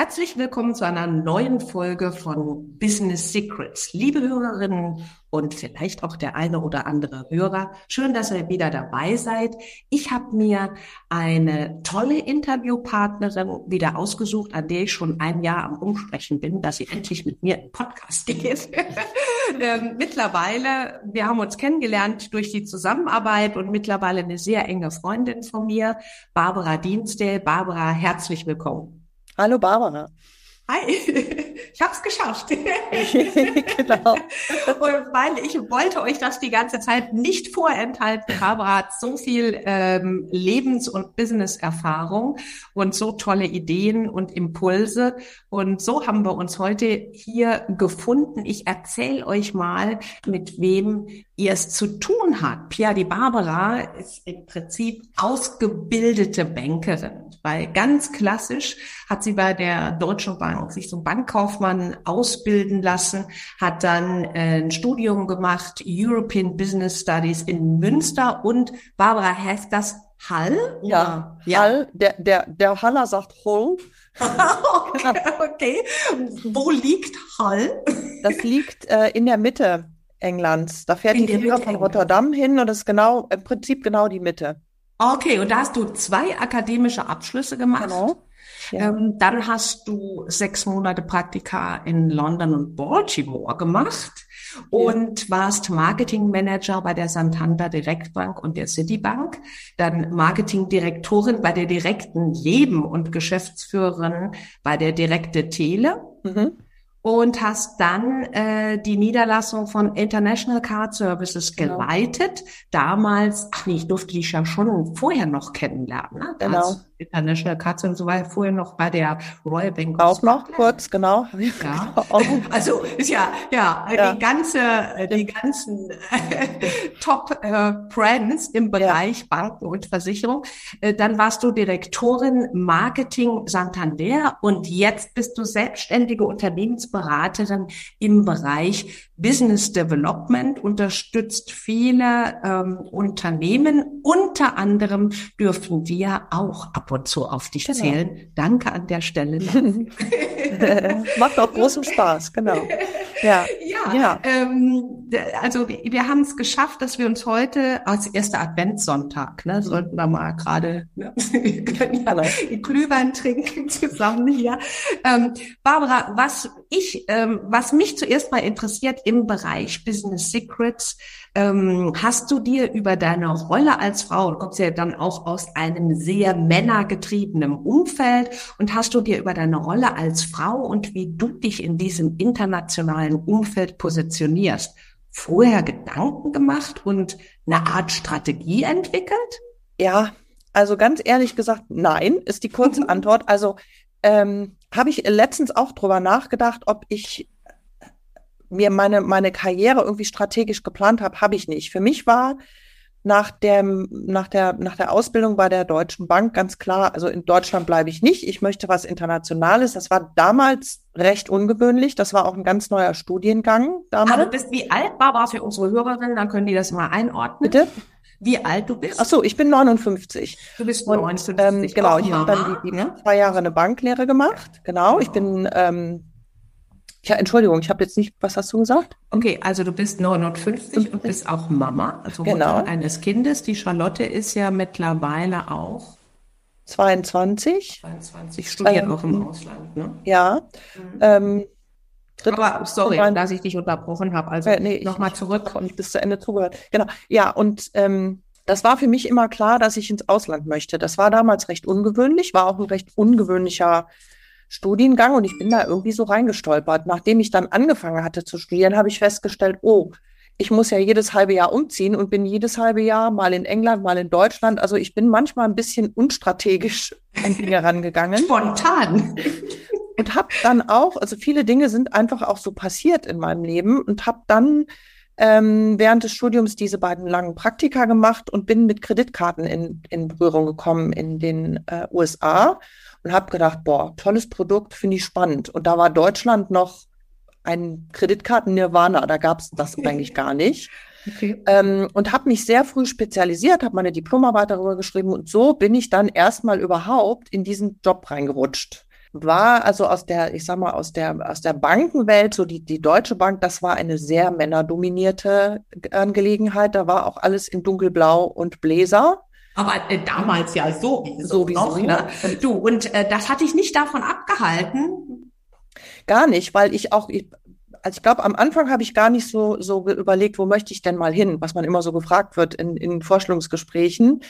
Herzlich willkommen zu einer neuen Folge von Business Secrets. Liebe Hörerinnen und vielleicht auch der eine oder andere Hörer, schön, dass ihr wieder dabei seid. Ich habe mir eine tolle Interviewpartnerin wieder ausgesucht, an der ich schon ein Jahr am Umsprechen bin, dass sie endlich mit mir im Podcast geht. ähm, mittlerweile, wir haben uns kennengelernt durch die Zusammenarbeit und mittlerweile eine sehr enge Freundin von mir, Barbara Dienste. Barbara, herzlich willkommen. Hallo Barbara. Hi, ich habe es geschafft. genau. Und weil ich wollte euch das die ganze Zeit nicht vorenthalten. Barbara hat so viel ähm, Lebens- und Business-Erfahrung und so tolle Ideen und Impulse. Und so haben wir uns heute hier gefunden. Ich erzähle euch mal, mit wem ihr es zu tun habt. Pia die Barbara ist im Prinzip ausgebildete Bankerin, weil ganz klassisch hat sie bei der Deutschen Bank sich zum Bankkaufmann ausbilden lassen, hat dann äh, ein Studium gemacht, European Business Studies in Münster und Barbara heißt das Hall? Ja, ja. Hall, der, der, der Haller sagt Hull. okay, okay. Wo liegt Hall? Das liegt äh, in der Mitte Englands. Da fährt in die Fähre von Rotterdam hin und das ist genau, im Prinzip genau die Mitte. Okay, und da hast du zwei akademische Abschlüsse gemacht. Genau. Ja. Ähm, dann hast du sechs Monate Praktika in London und Baltimore gemacht und ja. warst Marketingmanager bei der Santander Direktbank und der Citibank, dann Marketingdirektorin bei der direkten Leben und Geschäftsführerin bei der Direkte Tele. Mhm und hast dann äh, die Niederlassung von International Card Services genau. geleitet. Genau. Damals, ach nee, ich durfte dich ja schon vorher noch kennenlernen. Ne? Genau. International Cards und so weiter, vorher noch bei der Royal Bank. Auch noch kurz, genau. Ja. Also ist ja, ja, ja. die ganze, äh, die ganzen äh, Top äh, Brands im Bereich ja. Banken und Versicherung. Äh, dann warst du Direktorin Marketing Santander und jetzt bist du selbstständige Unternehmens Unternehmensberaterin im Bereich Business Development, unterstützt viele ähm, Unternehmen. Unter anderem dürfen wir auch ab und zu auf dich genau. zählen. Danke an der Stelle. Macht auch großen Spaß, genau. Ja, ja, ja. Ähm, also wir haben es geschafft, dass wir uns heute als erster Adventssonntag, ne, sollten wir mal gerade, ne, ja Glühwein trinken zusammen hier. Ähm, Barbara, was ich, ähm, was mich zuerst mal interessiert im Bereich Business Secrets, ähm, hast du dir über deine Rolle als Frau, du kommst ja dann auch aus einem sehr männergetriebenen Umfeld, und hast du dir über deine Rolle als Frau und wie du dich in diesem internationalen Umfeld positionierst, vorher Gedanken gemacht und eine Art Strategie entwickelt? Ja, also ganz ehrlich gesagt, nein, ist die kurze Antwort. Also ähm, habe ich letztens auch drüber nachgedacht, ob ich mir meine, meine Karriere irgendwie strategisch geplant habe, habe ich nicht. Für mich war nach, dem, nach, der, nach der Ausbildung bei der Deutschen Bank ganz klar, also in Deutschland bleibe ich nicht. Ich möchte was Internationales. Das war damals recht ungewöhnlich. Das war auch ein ganz neuer Studiengang damals. Aber du bist wie alt, Barbara, für unsere Hörerinnen, dann können die das mal einordnen. Bitte? Wie alt du bist? Ach so, ich bin 59. Du bist 59. Und, ähm, genau, ich habe dann die, die ne? zwei Jahre eine Banklehre gemacht. Genau, ich bin ähm, ja, Entschuldigung, ich habe jetzt nicht, was hast du gesagt? Okay, also du bist 59 und bist auch Mama, also genau. Mutter eines Kindes. Die Charlotte ist ja mittlerweile auch 22. 22, studiert ähm, auch im Ausland, ne? Ja. Mhm. Ähm, aber sorry, dass ich dich unterbrochen habe. Also äh, nee, nochmal zurück und bis zu Ende zugehört. Genau. Ja, und ähm, das war für mich immer klar, dass ich ins Ausland möchte. Das war damals recht ungewöhnlich, war auch ein recht ungewöhnlicher Studiengang und ich bin da irgendwie so reingestolpert. Nachdem ich dann angefangen hatte zu studieren, habe ich festgestellt, oh, ich muss ja jedes halbe Jahr umziehen und bin jedes halbe Jahr mal in England, mal in Deutschland. Also ich bin manchmal ein bisschen unstrategisch an Dinge rangegangen. Spontan. Und habe dann auch, also viele Dinge sind einfach auch so passiert in meinem Leben und habe dann ähm, während des Studiums diese beiden langen Praktika gemacht und bin mit Kreditkarten in, in Berührung gekommen in den äh, USA und habe gedacht, boah, tolles Produkt, finde ich spannend. Und da war Deutschland noch ein Kreditkarten-Nirvana, da gab es das eigentlich gar nicht. Okay. Ähm, und habe mich sehr früh spezialisiert, habe meine Diplomarbeit darüber geschrieben und so bin ich dann erstmal überhaupt in diesen Job reingerutscht. War also aus der, ich sag mal, aus der, aus der Bankenwelt, so die, die Deutsche Bank, das war eine sehr männerdominierte Angelegenheit. Da war auch alles in dunkelblau und Bläser. Aber äh, damals ja so, so wie noch. Ne? Du, und äh, das hat dich nicht davon abgehalten? Gar nicht, weil ich auch, ich, also ich glaube, am Anfang habe ich gar nicht so, so überlegt, wo möchte ich denn mal hin, was man immer so gefragt wird in, in Vorstellungsgesprächen.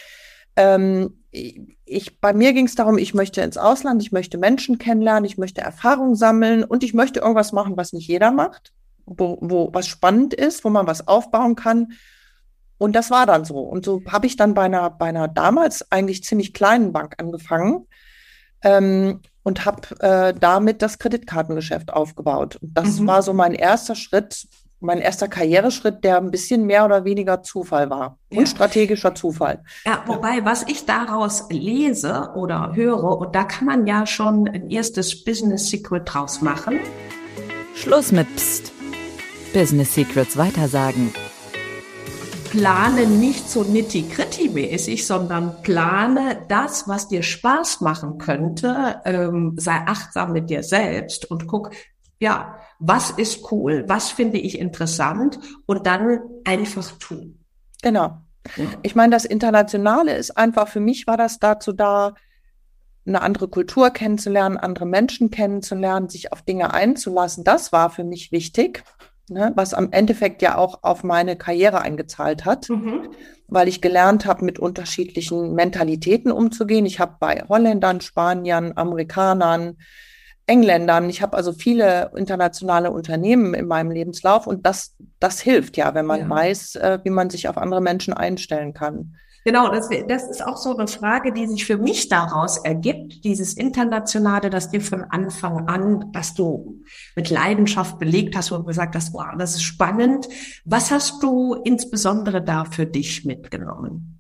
Ähm, ich, bei mir ging es darum, ich möchte ins Ausland, ich möchte Menschen kennenlernen, ich möchte Erfahrung sammeln und ich möchte irgendwas machen, was nicht jeder macht, wo, wo was spannend ist, wo man was aufbauen kann. Und das war dann so. Und so habe ich dann bei einer, bei einer damals eigentlich ziemlich kleinen Bank angefangen ähm, und habe äh, damit das Kreditkartengeschäft aufgebaut. Und das mhm. war so mein erster Schritt, mein erster Karriereschritt, der ein bisschen mehr oder weniger Zufall war ja. und strategischer Zufall. Ja, wobei, was ich daraus lese oder höre, und da kann man ja schon ein erstes Business Secret draus machen. Schluss mit Psst. Business Secrets weitersagen plane nicht so nitty-gritty-mäßig, sondern plane das, was dir Spaß machen könnte. Ähm, sei achtsam mit dir selbst und guck, ja, was ist cool, was finde ich interessant und dann einfach tun. Genau. Ich meine, das Internationale ist einfach, für mich war das dazu da, eine andere Kultur kennenzulernen, andere Menschen kennenzulernen, sich auf Dinge einzulassen. Das war für mich wichtig ne, was am Endeffekt ja auch auf meine Karriere eingezahlt hat, mhm. weil ich gelernt habe, mit unterschiedlichen Mentalitäten umzugehen. Ich habe bei Holländern, Spaniern, Amerikanern, Engländern, ich habe also viele internationale Unternehmen in meinem Lebenslauf und das, das hilft ja, wenn man ja. weiß, äh, wie man sich auf andere Menschen einstellen kann. Genau, das, das ist auch so eine Frage, die sich für mich daraus ergibt, dieses Internationale, das dir von Anfang an, dass du mit Leidenschaft belegt hast und gesagt hast, wow, das ist spannend. Was hast du insbesondere da für dich mitgenommen?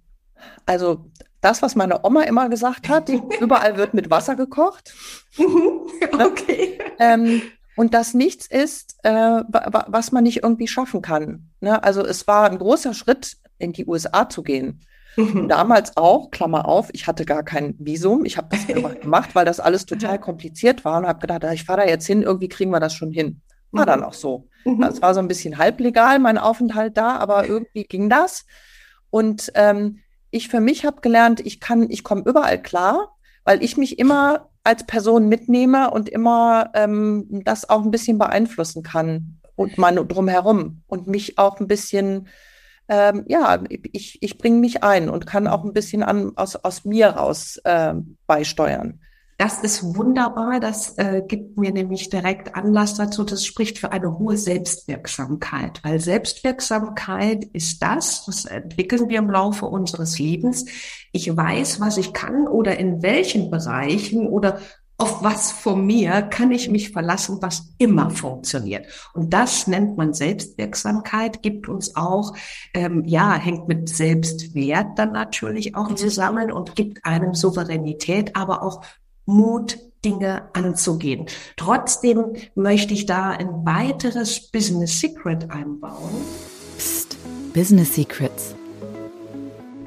Also das, was meine Oma immer gesagt hat, überall wird mit Wasser gekocht. Mhm, okay. Ähm, und das nichts ist, äh, was man nicht irgendwie schaffen kann. Ne? Also es war ein großer Schritt, in die USA zu gehen. Mhm. Damals auch, Klammer auf, ich hatte gar kein Visum. Ich habe das einfach gemacht, weil das alles total kompliziert war und habe gedacht, ich fahre da jetzt hin, irgendwie kriegen wir das schon hin. War mhm. dann auch so. Mhm. Es war so ein bisschen halblegal, mein Aufenthalt da, aber irgendwie ging das. Und ähm, ich für mich habe gelernt, ich kann, ich komme überall klar, weil ich mich immer als Person mitnehme und immer ähm, das auch ein bisschen beeinflussen kann und meine drumherum und mich auch ein bisschen ähm, ja, ich, ich bringe mich ein und kann auch ein bisschen an, aus, aus mir raus äh, beisteuern. Das ist wunderbar. Das äh, gibt mir nämlich direkt Anlass dazu. Das spricht für eine hohe Selbstwirksamkeit, weil Selbstwirksamkeit ist das, was entwickeln wir im Laufe unseres Lebens. Ich weiß, was ich kann oder in welchen Bereichen oder auf was von mir kann ich mich verlassen, was immer funktioniert. Und das nennt man Selbstwirksamkeit, gibt uns auch, ähm, ja, hängt mit Selbstwert dann natürlich auch zusammen und gibt einem Souveränität, aber auch Mut, Dinge anzugehen. Trotzdem möchte ich da ein weiteres Business Secret einbauen. Psst, Business Secrets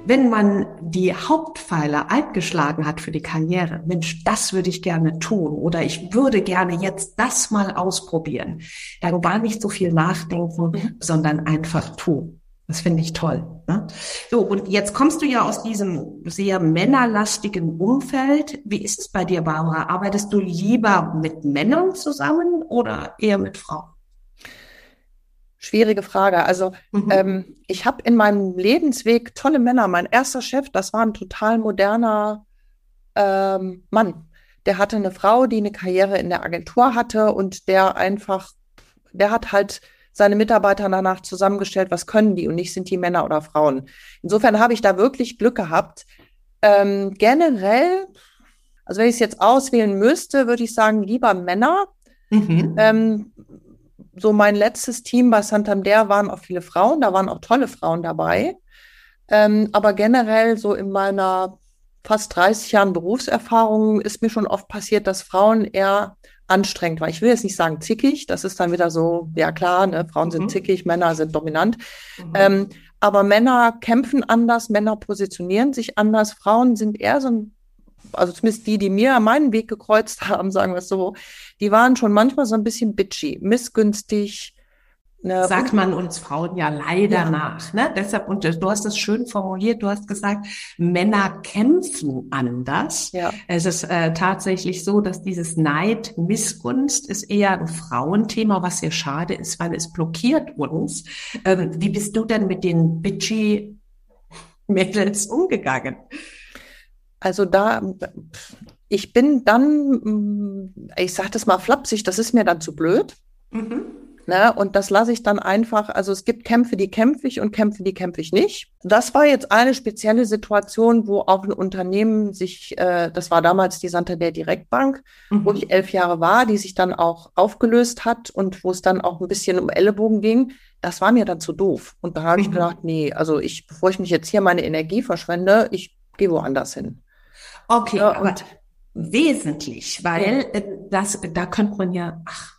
wenn man die Hauptpfeiler eingeschlagen hat für die Karriere, Mensch, das würde ich gerne tun oder ich würde gerne jetzt das mal ausprobieren, dann gar nicht so viel nachdenken, mhm. sondern einfach tun. Das finde ich toll. Ne? So, und jetzt kommst du ja aus diesem sehr männerlastigen Umfeld. Wie ist es bei dir, Barbara? Arbeitest du lieber mit Männern zusammen oder eher mit Frauen? Schwierige Frage. Also mhm. ähm, ich habe in meinem Lebensweg tolle Männer. Mein erster Chef, das war ein total moderner ähm, Mann. Der hatte eine Frau, die eine Karriere in der Agentur hatte und der einfach, der hat halt seine Mitarbeiter danach zusammengestellt, was können die und nicht sind die Männer oder Frauen. Insofern habe ich da wirklich Glück gehabt. Ähm, generell, also wenn ich es jetzt auswählen müsste, würde ich sagen, lieber Männer. Mhm. Ähm, so mein letztes Team bei Santander waren auch viele Frauen, da waren auch tolle Frauen dabei. Ähm, aber generell so in meiner fast 30 Jahren Berufserfahrung ist mir schon oft passiert, dass Frauen eher anstrengend waren. Ich will jetzt nicht sagen zickig, das ist dann wieder so, ja klar, ne, Frauen mhm. sind zickig, Männer sind dominant. Mhm. Ähm, aber Männer kämpfen anders, Männer positionieren sich anders, Frauen sind eher so ein also zumindest die, die mir meinen Weg gekreuzt haben, sagen wir es so, die waren schon manchmal so ein bisschen bitchy, missgünstig. Ne? Sagt man uns Frauen ja leider ja. nach. Ne? Deshalb, und du hast es schön formuliert, du hast gesagt, Männer kämpfen anders. Ja. Es ist äh, tatsächlich so, dass dieses Neid, Missgunst ist eher ein Frauenthema, was sehr schade ist, weil es blockiert uns. Ähm, wie bist du denn mit den bitchy Mädels umgegangen? Also da, ich bin dann, ich sage das mal flapsig, das ist mir dann zu blöd. Mhm. Ne? Und das lasse ich dann einfach, also es gibt Kämpfe, die kämpfe ich und Kämpfe, die kämpfe ich nicht. Das war jetzt eine spezielle Situation, wo auch ein Unternehmen sich, äh, das war damals die Santander Direktbank, mhm. wo ich elf Jahre war, die sich dann auch aufgelöst hat und wo es dann auch ein bisschen um Ellenbogen ging. Das war mir dann zu doof. Und da habe mhm. ich gedacht, nee, also ich, bevor ich mich jetzt hier meine Energie verschwende, ich gehe woanders hin. Okay, ja, aber wesentlich, weil. Äh, das, da könnte man ja, ach,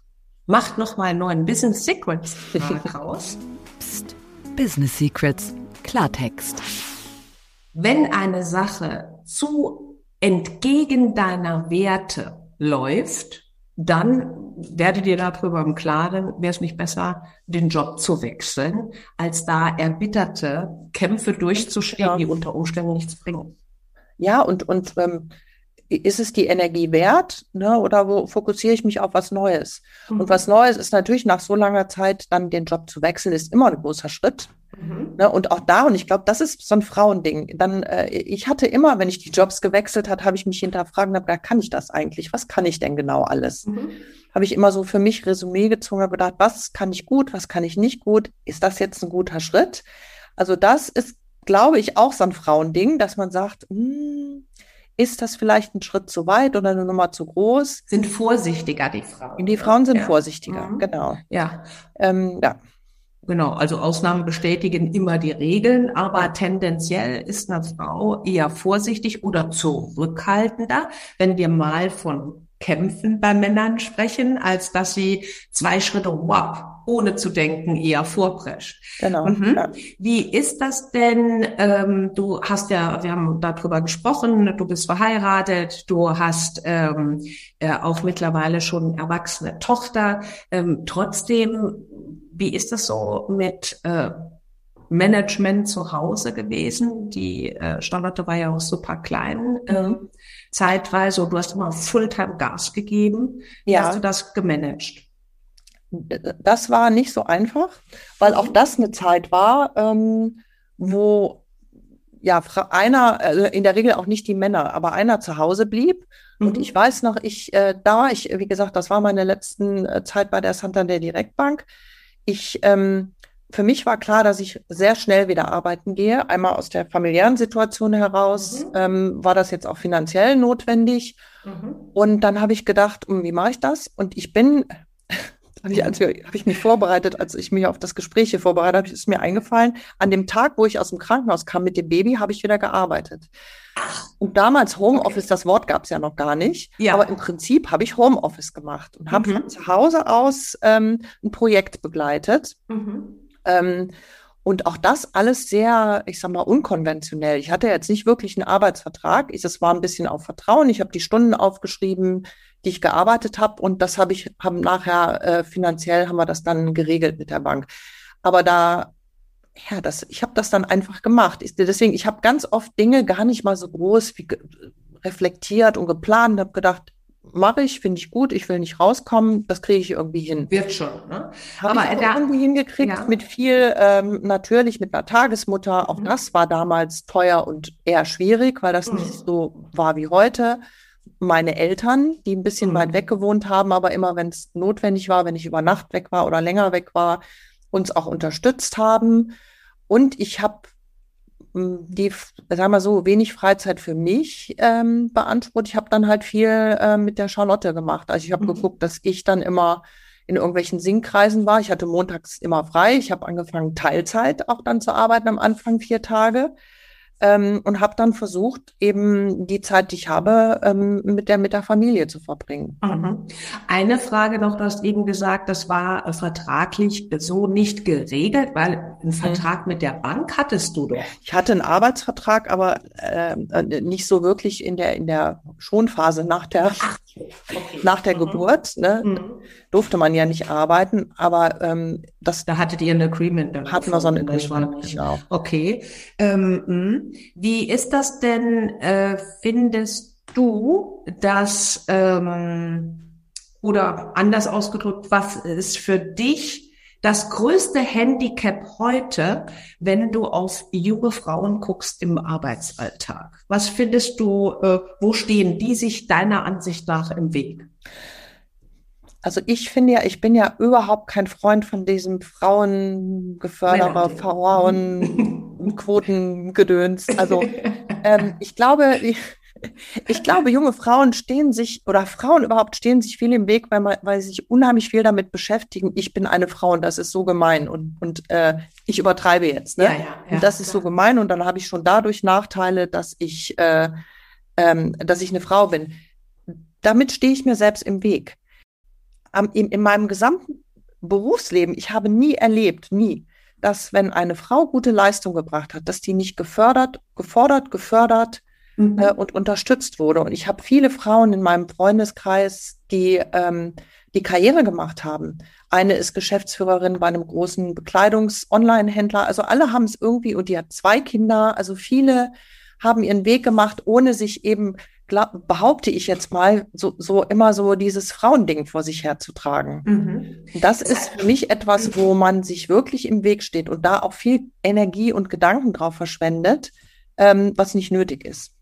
macht noch mal einen neuen Business Secrets raus. Psst, Business Secrets, Klartext. Wenn eine Sache zu entgegen deiner Werte läuft, dann werde dir darüber im Klaren, wäre es nicht besser, den Job zu wechseln, als da erbitterte Kämpfe durchzustehen, ja. die unter Umständen nichts bringen. Ja, und, und ähm, ist es die Energie wert ne, oder wo fokussiere ich mich auf was Neues? Mhm. Und was Neues ist natürlich nach so langer Zeit dann den Job zu wechseln, ist immer ein großer Schritt. Mhm. Ne, und auch da, und ich glaube, das ist so ein Frauending. Dann, äh, ich hatte immer, wenn ich die Jobs gewechselt hat, habe ich mich hinterfragt und habe gedacht, kann ich das eigentlich? Was kann ich denn genau alles? Mhm. Habe ich immer so für mich Resümee gezogen, habe gedacht, was kann ich gut, was kann ich nicht gut? Ist das jetzt ein guter Schritt? Also das ist glaube ich, auch so ein Frauending, dass man sagt, hm, ist das vielleicht ein Schritt zu weit oder eine Nummer zu groß? Sind vorsichtiger, die Frauen. Die Frauen sind ja. vorsichtiger, mhm. genau. Ja. Ähm, ja. Genau, also Ausnahmen bestätigen immer die Regeln, aber tendenziell ist eine Frau eher vorsichtig oder zurückhaltender. Wenn wir mal von Kämpfen bei Männern sprechen, als dass sie zwei Schritte wow, ohne zu denken eher vorprescht. Genau. Mhm. Ja. Wie ist das denn? Ähm, du hast ja, wir haben darüber gesprochen, du bist verheiratet, du hast ähm, äh, auch mittlerweile schon erwachsene Tochter. Ähm, trotzdem, wie ist das so mit äh, Management zu Hause gewesen? Die äh, Standorte war ja auch super klein. Ähm, zeitweise und du hast immer Fulltime Gas gegeben. Wie ja. hast du das gemanagt? Das war nicht so einfach, weil auch das eine Zeit war, ähm, wo ja einer, also in der Regel auch nicht die Männer, aber einer zu Hause blieb. Mhm. Und ich weiß noch, ich, äh, da ich, wie gesagt, das war meine letzten äh, Zeit bei der Santander Direktbank. Ich, ähm, für mich war klar, dass ich sehr schnell wieder arbeiten gehe. Einmal aus der familiären Situation heraus, mhm. ähm, war das jetzt auch finanziell notwendig. Mhm. Und dann habe ich gedacht, hm, wie mache ich das? Und ich bin habe ich, als habe ich mich vorbereitet, als ich mich auf das Gespräch hier vorbereitet habe, ist mir eingefallen, an dem Tag, wo ich aus dem Krankenhaus kam mit dem Baby, habe ich wieder gearbeitet. Und damals Homeoffice, okay. das Wort gab es ja noch gar nicht, ja. aber im Prinzip habe ich Homeoffice gemacht und habe mhm. von zu Hause aus ähm, ein Projekt begleitet. Mhm. Ähm, und auch das alles sehr, ich sag mal, unkonventionell. Ich hatte jetzt nicht wirklich einen Arbeitsvertrag. Ich, es war ein bisschen auf Vertrauen. Ich habe die Stunden aufgeschrieben, die ich gearbeitet habe und das habe ich haben nachher äh, finanziell haben wir das dann geregelt mit der Bank. Aber da ja, das ich habe das dann einfach gemacht. Ich, deswegen ich habe ganz oft Dinge gar nicht mal so groß wie reflektiert und geplant, habe gedacht, mache ich, finde ich gut, ich will nicht rauskommen, das kriege ich irgendwie hin. Wird schon, ne? Hab Aber ich da, irgendwie hingekriegt ja. mit viel, ähm, natürlich mit einer Tagesmutter, auch mhm. das war damals teuer und eher schwierig, weil das mhm. nicht so war wie heute meine Eltern, die ein bisschen mhm. weit weg gewohnt haben, aber immer, wenn es notwendig war, wenn ich über Nacht weg war oder länger weg war, uns auch unterstützt haben. Und ich habe hm, die, sagen wir so, wenig Freizeit für mich ähm, beansprucht. Ich habe dann halt viel äh, mit der Charlotte gemacht. Also ich habe mhm. geguckt, dass ich dann immer in irgendwelchen Singkreisen war. Ich hatte montags immer frei. Ich habe angefangen, Teilzeit auch dann zu arbeiten am Anfang, vier Tage ähm, und habe dann versucht, eben die Zeit, die ich habe, ähm, mit, der, mit der Familie zu verbringen. Mhm. Eine Frage noch, du hast eben gesagt, das war äh, vertraglich so nicht geregelt, weil einen Vertrag mhm. mit der Bank hattest du doch. Ich hatte einen Arbeitsvertrag, aber ähm, äh, nicht so wirklich in der, in der Schonphase nach der, Ach, okay. nach der mhm. Geburt. Ne? Mhm. Durfte man ja nicht arbeiten, aber ähm, das. Da hattet ihr ein Agreement. Hatten wir so ein Agreement, genau. Okay. Ähm, hm. Wie ist das denn, äh, findest du, dass, ähm, oder anders ausgedrückt, was ist für dich das größte Handicap heute, wenn du auf junge Frauen guckst im Arbeitsalltag? Was findest du, äh, wo stehen die sich deiner Ansicht nach im Weg? Also ich finde ja, ich bin ja überhaupt kein Freund von diesem Frauengeförderer, Frauenquotengedöns. Also ähm, ich glaube, ich, ich, glaube, junge Frauen stehen sich oder Frauen überhaupt stehen sich viel im Weg, weil, man, weil sie sich unheimlich viel damit beschäftigen. Ich bin eine Frau und das ist so gemein und, und äh, ich übertreibe jetzt. Ne? Ja, ja, ja, und das ist so gemein und dann habe ich schon dadurch Nachteile, dass ich, äh, ähm, dass ich eine Frau bin. Damit stehe ich mir selbst im Weg ähm, in, in meinem gesamten Berufsleben, ich habe nie erlebt, nie, dass wenn eine Frau gute Leistung gebracht hat, dass die nicht gefördert, gefordert, gefördert mhm. äh, und unterstützt wurde. Und ich habe viele Frauen in meinem Freundeskreis, die ähm, die Karriere gemacht haben. Eine ist Geschäftsführerin bei einem großen Bekleidungs-Online-Händler. Also alle haben es irgendwie und die hat zwei Kinder. Also viele haben ihren Weg gemacht, ohne sich eben glaub, behaupte ich jetzt mal, so, so immer so dieses Frauending vor sich herzutragen. Mhm. Das ist für mich etwas, wo man sich wirklich im Weg steht und da auch viel Energie und Gedanken drauf verschwendet, ähm, was nicht nötig ist.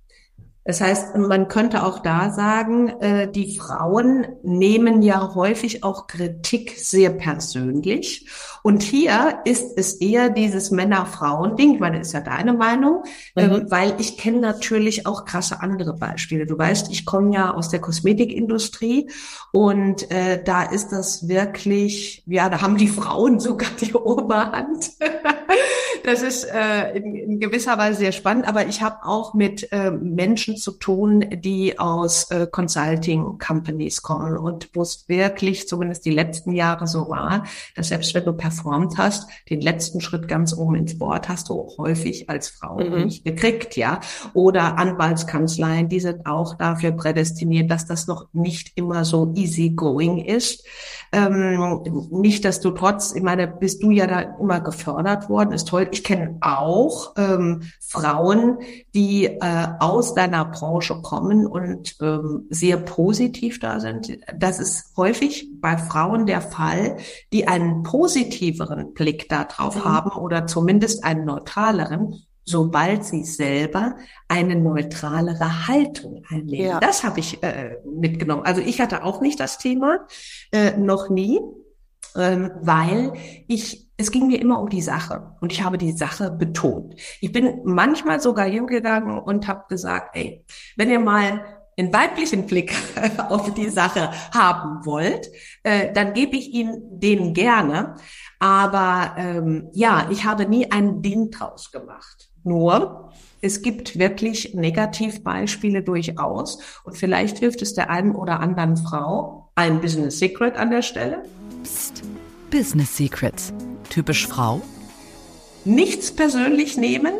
Das heißt, man könnte auch da sagen, äh, die Frauen nehmen ja häufig auch Kritik sehr persönlich. Und hier ist es eher dieses Männer-Frauen-Ding. Ich meine, ist ja deine Meinung, ähm, mhm. weil ich kenne natürlich auch krasse andere Beispiele. Du weißt, ich komme ja aus der Kosmetikindustrie und äh, da ist das wirklich, ja, da haben die Frauen sogar die Oberhand. das ist äh, in, in, gewisser Weise sehr spannend, aber ich habe auch mit äh, Menschen zu tun, die aus äh, Consulting Companies kommen und wo es wirklich zumindest die letzten Jahre so war, dass selbst wenn du performt hast, den letzten Schritt ganz oben ins Board hast du häufig als Frau mhm. nicht gekriegt, ja. Oder Anwaltskanzleien, die sind auch dafür prädestiniert, dass das noch nicht immer so easy going ist. Ähm, nicht, dass du trotz, ich meine, bist du ja da immer gefördert worden, ist toll. Ich kenne auch ähm, Frauen, die äh, aus deiner Branche kommen und ähm, sehr positiv da sind. Das ist häufig bei Frauen der Fall, die einen positiveren Blick darauf mhm. haben oder zumindest einen neutraleren, sobald sie selber eine neutralere Haltung einnehmen. Ja. Das habe ich äh, mitgenommen. Also ich hatte auch nicht das Thema, äh, noch nie, weil ich es ging mir immer um die Sache und ich habe die Sache betont. Ich bin manchmal sogar hingegangen und habe gesagt, ey, wenn ihr mal einen weiblichen Blick auf die Sache haben wollt, äh, dann gebe ich Ihnen den gerne. Aber ähm, ja, ich habe nie ein Ding draus gemacht. Nur, es gibt wirklich Negativbeispiele durchaus und vielleicht hilft es der einen oder anderen Frau. Ein Business Secret an der Stelle. Psst. Business Secrets. Typisch Frau? Nichts persönlich nehmen,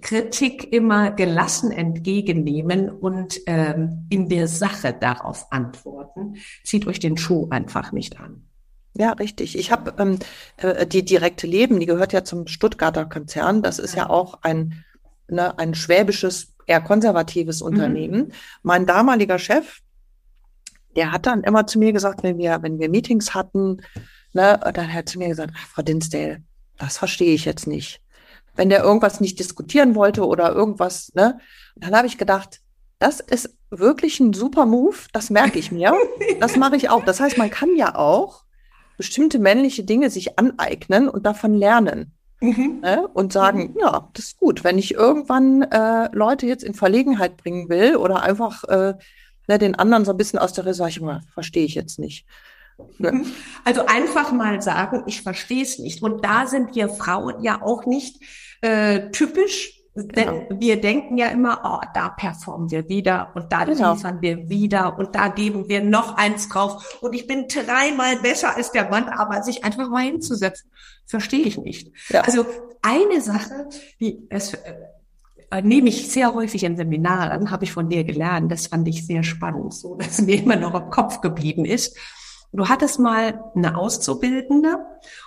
Kritik immer gelassen entgegennehmen und ähm, in der Sache darauf antworten. Zieht euch den Schuh einfach nicht an. Ja, richtig. Ich habe ähm, äh, die direkte Leben, die gehört ja zum Stuttgarter Konzern. Das ist ja auch ein, ne, ein schwäbisches, eher konservatives mhm. Unternehmen. Mhm. Mein damaliger Chef, der hat dann immer zu mir gesagt, wenn wir, wenn wir Meetings hatten, ne, dann hat er zu mir gesagt, Frau Dinsdale, das verstehe ich jetzt nicht. Wenn der irgendwas nicht diskutieren wollte oder irgendwas, ne, dann habe ich gedacht, das ist wirklich ein super Move, das merke ich mir. Das mache ich auch. Das heißt, man kann ja auch bestimmte männliche Dinge sich aneignen und davon lernen. Mhm. Ne? Und sagen, mhm. ja, das ist gut. Wenn ich irgendwann äh, Leute jetzt in Verlegenheit bringen will oder einfach äh, ne, den anderen so ein bisschen aus der Reserve, verstehe ich jetzt nicht. Ne? Also einfach mal sagen, ich verstehe es nicht. Und da sind wir Frauen ja auch nicht äh, typisch, denn genau. wir denken ja immer, oh, da performen wir wieder und da genau. liefern wir wieder und da geben wir noch eins drauf und ich bin dreimal besser als der Mann, aber sich einfach mal hinzusetzen, verstehe ich nicht. Ja. Also eine Sache, die es äh, nehme ich sehr häufig in Seminaren, habe ich von dir gelernt, das fand ich sehr spannend, so dass mir immer noch im Kopf geblieben ist. Du hattest mal eine Auszubildende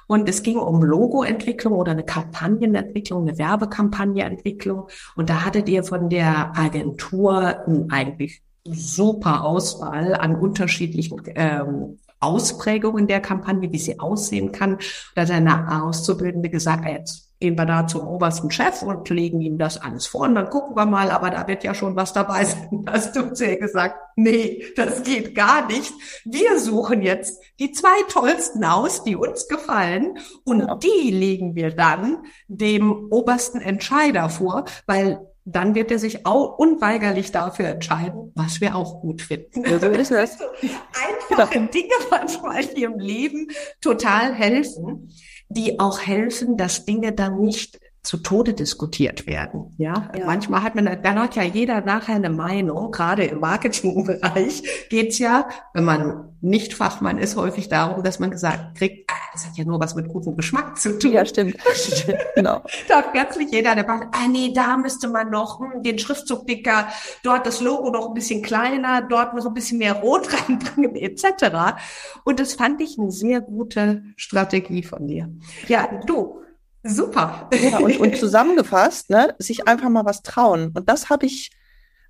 und es ging um Logoentwicklung oder eine Kampagnenentwicklung, eine Werbekampagnenentwicklung. Und da hattet ihr von der Agentur eigentlich super Auswahl an unterschiedlichen ähm, Ausprägungen der Kampagne, wie sie aussehen kann. Da hat eine Auszubildende gesagt, ah, jetzt gehen wir da zum obersten Chef und legen ihm das alles vor und dann gucken wir mal, aber da wird ja schon was dabei sein. Hast du zu ihr gesagt, nee, das geht gar nicht. Wir suchen jetzt die zwei tollsten aus, die uns gefallen und die legen wir dann dem obersten Entscheider vor, weil dann wird er sich auch unweigerlich dafür entscheiden, was wir auch gut finden. Ja, so ist es. Einfache Dinge manchmal hier im Leben total helfen die auch helfen, dass Dinge dann nicht zu Tode diskutiert werden. Ja? ja, manchmal hat man, dann hat ja jeder nachher eine Meinung. Gerade im Marketingbereich geht's ja, wenn man nicht Fachmann ist, häufig darum, dass man gesagt kriegt, ah, das hat ja nur was mit gutem Geschmack zu tun. Ja, stimmt. genau. Da hat plötzlich jeder, der sagt, ah nee, da müsste man noch hm, den Schriftzug dicker, dort das Logo noch ein bisschen kleiner, dort noch ein bisschen mehr Rot reinbringen, etc. Und das fand ich eine sehr gute Strategie von dir. Ja, du, Super. Ja, und, und zusammengefasst, ne, sich einfach mal was trauen. Und das habe ich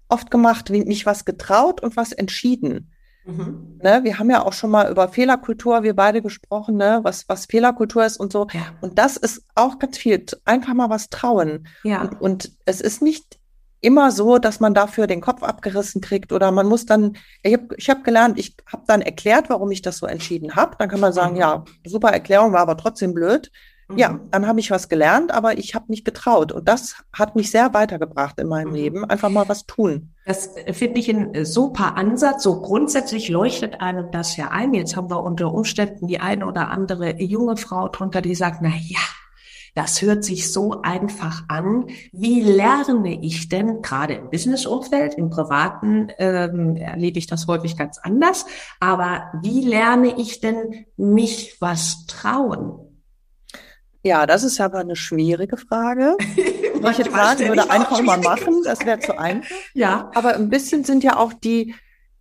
oft gemacht, mich was getraut und was entschieden. Mhm. Ne, wir haben ja auch schon mal über Fehlerkultur, wir beide gesprochen, ne, was, was Fehlerkultur ist und so. Ja. Und das ist auch ganz viel. Einfach mal was trauen. Ja. Und, und es ist nicht immer so, dass man dafür den Kopf abgerissen kriegt oder man muss dann, ich habe ich hab gelernt, ich habe dann erklärt, warum ich das so entschieden habe. Dann kann man sagen, mhm. ja, super Erklärung, war aber trotzdem blöd. Ja, mhm. dann habe ich was gelernt, aber ich habe mich getraut. Und das hat mich sehr weitergebracht in meinem mhm. Leben. Einfach mal was tun. Das finde ich ein super Ansatz. So grundsätzlich leuchtet einem das ja ein. Jetzt haben wir unter Umständen die eine oder andere junge Frau drunter, die sagt, na ja, das hört sich so einfach an. Wie lerne ich denn gerade im Businessumfeld, im Privaten ähm, erlebe ich das häufig ganz anders. Aber wie lerne ich denn mich was trauen? Ja, das ist aber eine schwierige Frage. ich sagen würde, einfach mal machen, das wäre zu einfach. Ja. Aber ein bisschen sind ja auch die,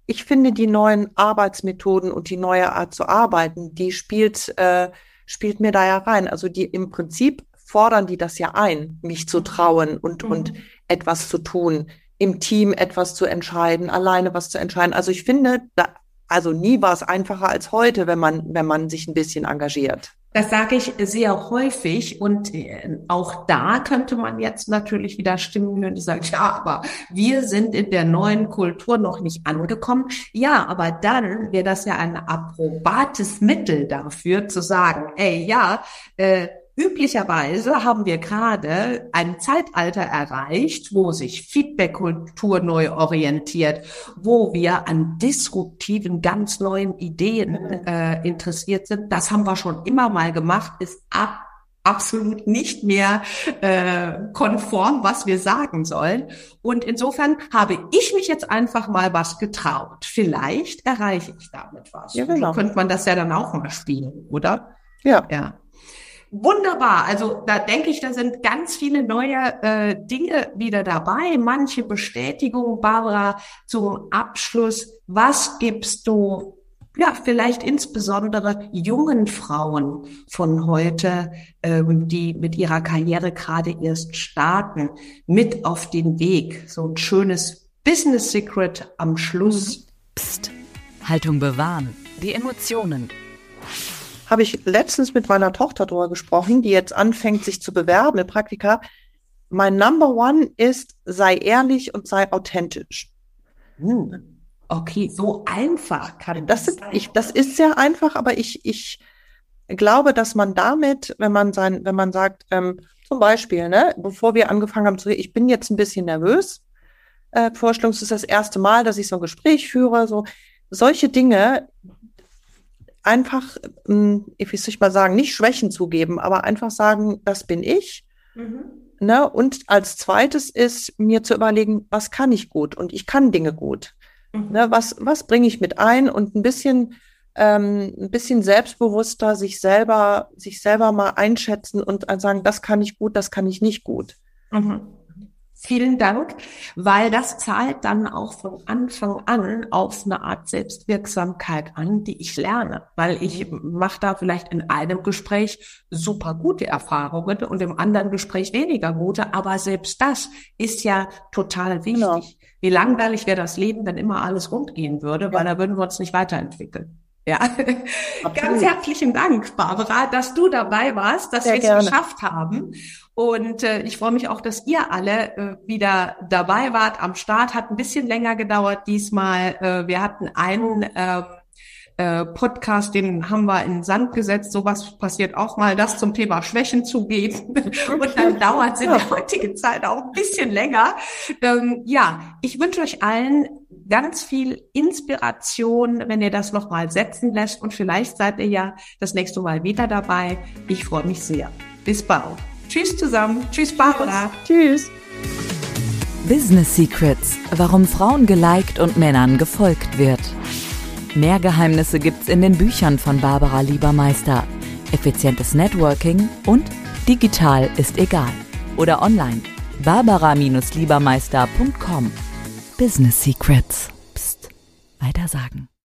ich finde, die neuen Arbeitsmethoden und die neue Art zu arbeiten, die spielt, äh, spielt mir da ja rein. Also die im Prinzip fordern die das ja ein, mich zu trauen und, mhm. und etwas zu tun, im Team etwas zu entscheiden, alleine was zu entscheiden. Also ich finde, da, also nie war es einfacher als heute, wenn man, wenn man sich ein bisschen engagiert. Das sage ich sehr häufig und äh, auch da könnte man jetzt natürlich wieder Stimmen hören, die sagen, ja, aber wir sind in der neuen Kultur noch nicht angekommen. Ja, aber dann wäre das ja ein approbates Mittel dafür zu sagen, ey, ja, äh, Üblicherweise haben wir gerade ein Zeitalter erreicht, wo sich Feedback-Kultur neu orientiert, wo wir an disruptiven, ganz neuen Ideen äh, interessiert sind. Das haben wir schon immer mal gemacht, ist ab absolut nicht mehr äh, konform, was wir sagen sollen. Und insofern habe ich mich jetzt einfach mal was getraut. Vielleicht erreiche ich damit was. Ja, genau. So könnte man das ja dann auch mal spielen, oder? Ja. Ja. Wunderbar. Also da denke ich, da sind ganz viele neue äh, Dinge wieder dabei. Manche Bestätigungen, Barbara, zum Abschluss. Was gibst du, ja, vielleicht insbesondere jungen Frauen von heute, äh, die mit ihrer Karriere gerade erst starten, mit auf den Weg? So ein schönes Business Secret am Schluss. Psst. Haltung bewahren. Die Emotionen habe ich letztens mit meiner Tochter drüber gesprochen, die jetzt anfängt, sich zu bewerben im Praktika. Mein Number One ist, sei ehrlich und sei authentisch. Hm. Okay, so einfach kann das. Das, ich, das ist sehr einfach, aber ich, ich glaube, dass man damit, wenn man sein, wenn man sagt, ähm, zum Beispiel, ne, bevor wir angefangen haben zu reden, ich bin jetzt ein bisschen nervös. Äh, Vorstellungs ist das erste Mal, dass ich so ein Gespräch führe. So solche Dinge, einfach, ähm, wie soll ich mal sagen, nicht Schwächen zugeben, aber einfach sagen, das bin ich. Mhm. Ne? Und als zweites ist mir zu überlegen, was kann ich gut? Und ich kann Dinge gut. Mhm. Ne? Was, was bringe ich mit ein? Und ein bisschen, ähm, ein bisschen selbstbewusster sich selber, sich selber mal einschätzen und sagen, das kann ich gut, das kann ich nicht gut. Mhm. Vielen Dank, weil das zahlt dann auch von Anfang an auf eine Art Selbstwirksamkeit an, die ich lerne, weil ich mache da vielleicht in einem Gespräch super gute Erfahrungen und im anderen Gespräch weniger gute, aber selbst das ist ja total wichtig. Genau. Wie langweilig wäre das Leben, wenn immer alles rund gehen würde, weil da würden wir uns nicht weiterentwickeln. Ja, ganz herzlichen Dank, Barbara, dass du dabei warst, dass wir es geschafft haben. Und äh, ich freue mich auch, dass ihr alle äh, wieder dabei wart am Start. Hat ein bisschen länger gedauert diesmal. Äh, wir hatten einen äh, äh, Podcast, den haben wir in den Sand gesetzt. Sowas passiert auch mal, das zum Thema Schwächen zugeben. Und dann dauert es in der heutigen Zeit auch ein bisschen länger. Ähm, ja, ich wünsche euch allen ganz viel Inspiration, wenn ihr das nochmal setzen lässt. Und vielleicht seid ihr ja das nächste Mal wieder dabei. Ich freue mich sehr. Bis bald. Tschüss zusammen. Tschüss, Barbara. Tschüss. Business Secrets. Warum Frauen geliked und Männern gefolgt wird. Mehr Geheimnisse gibt's in den Büchern von Barbara Liebermeister. Effizientes Networking und digital ist egal. Oder online. Barbara-Liebermeister.com Business Secrets. Psst. Weiter sagen.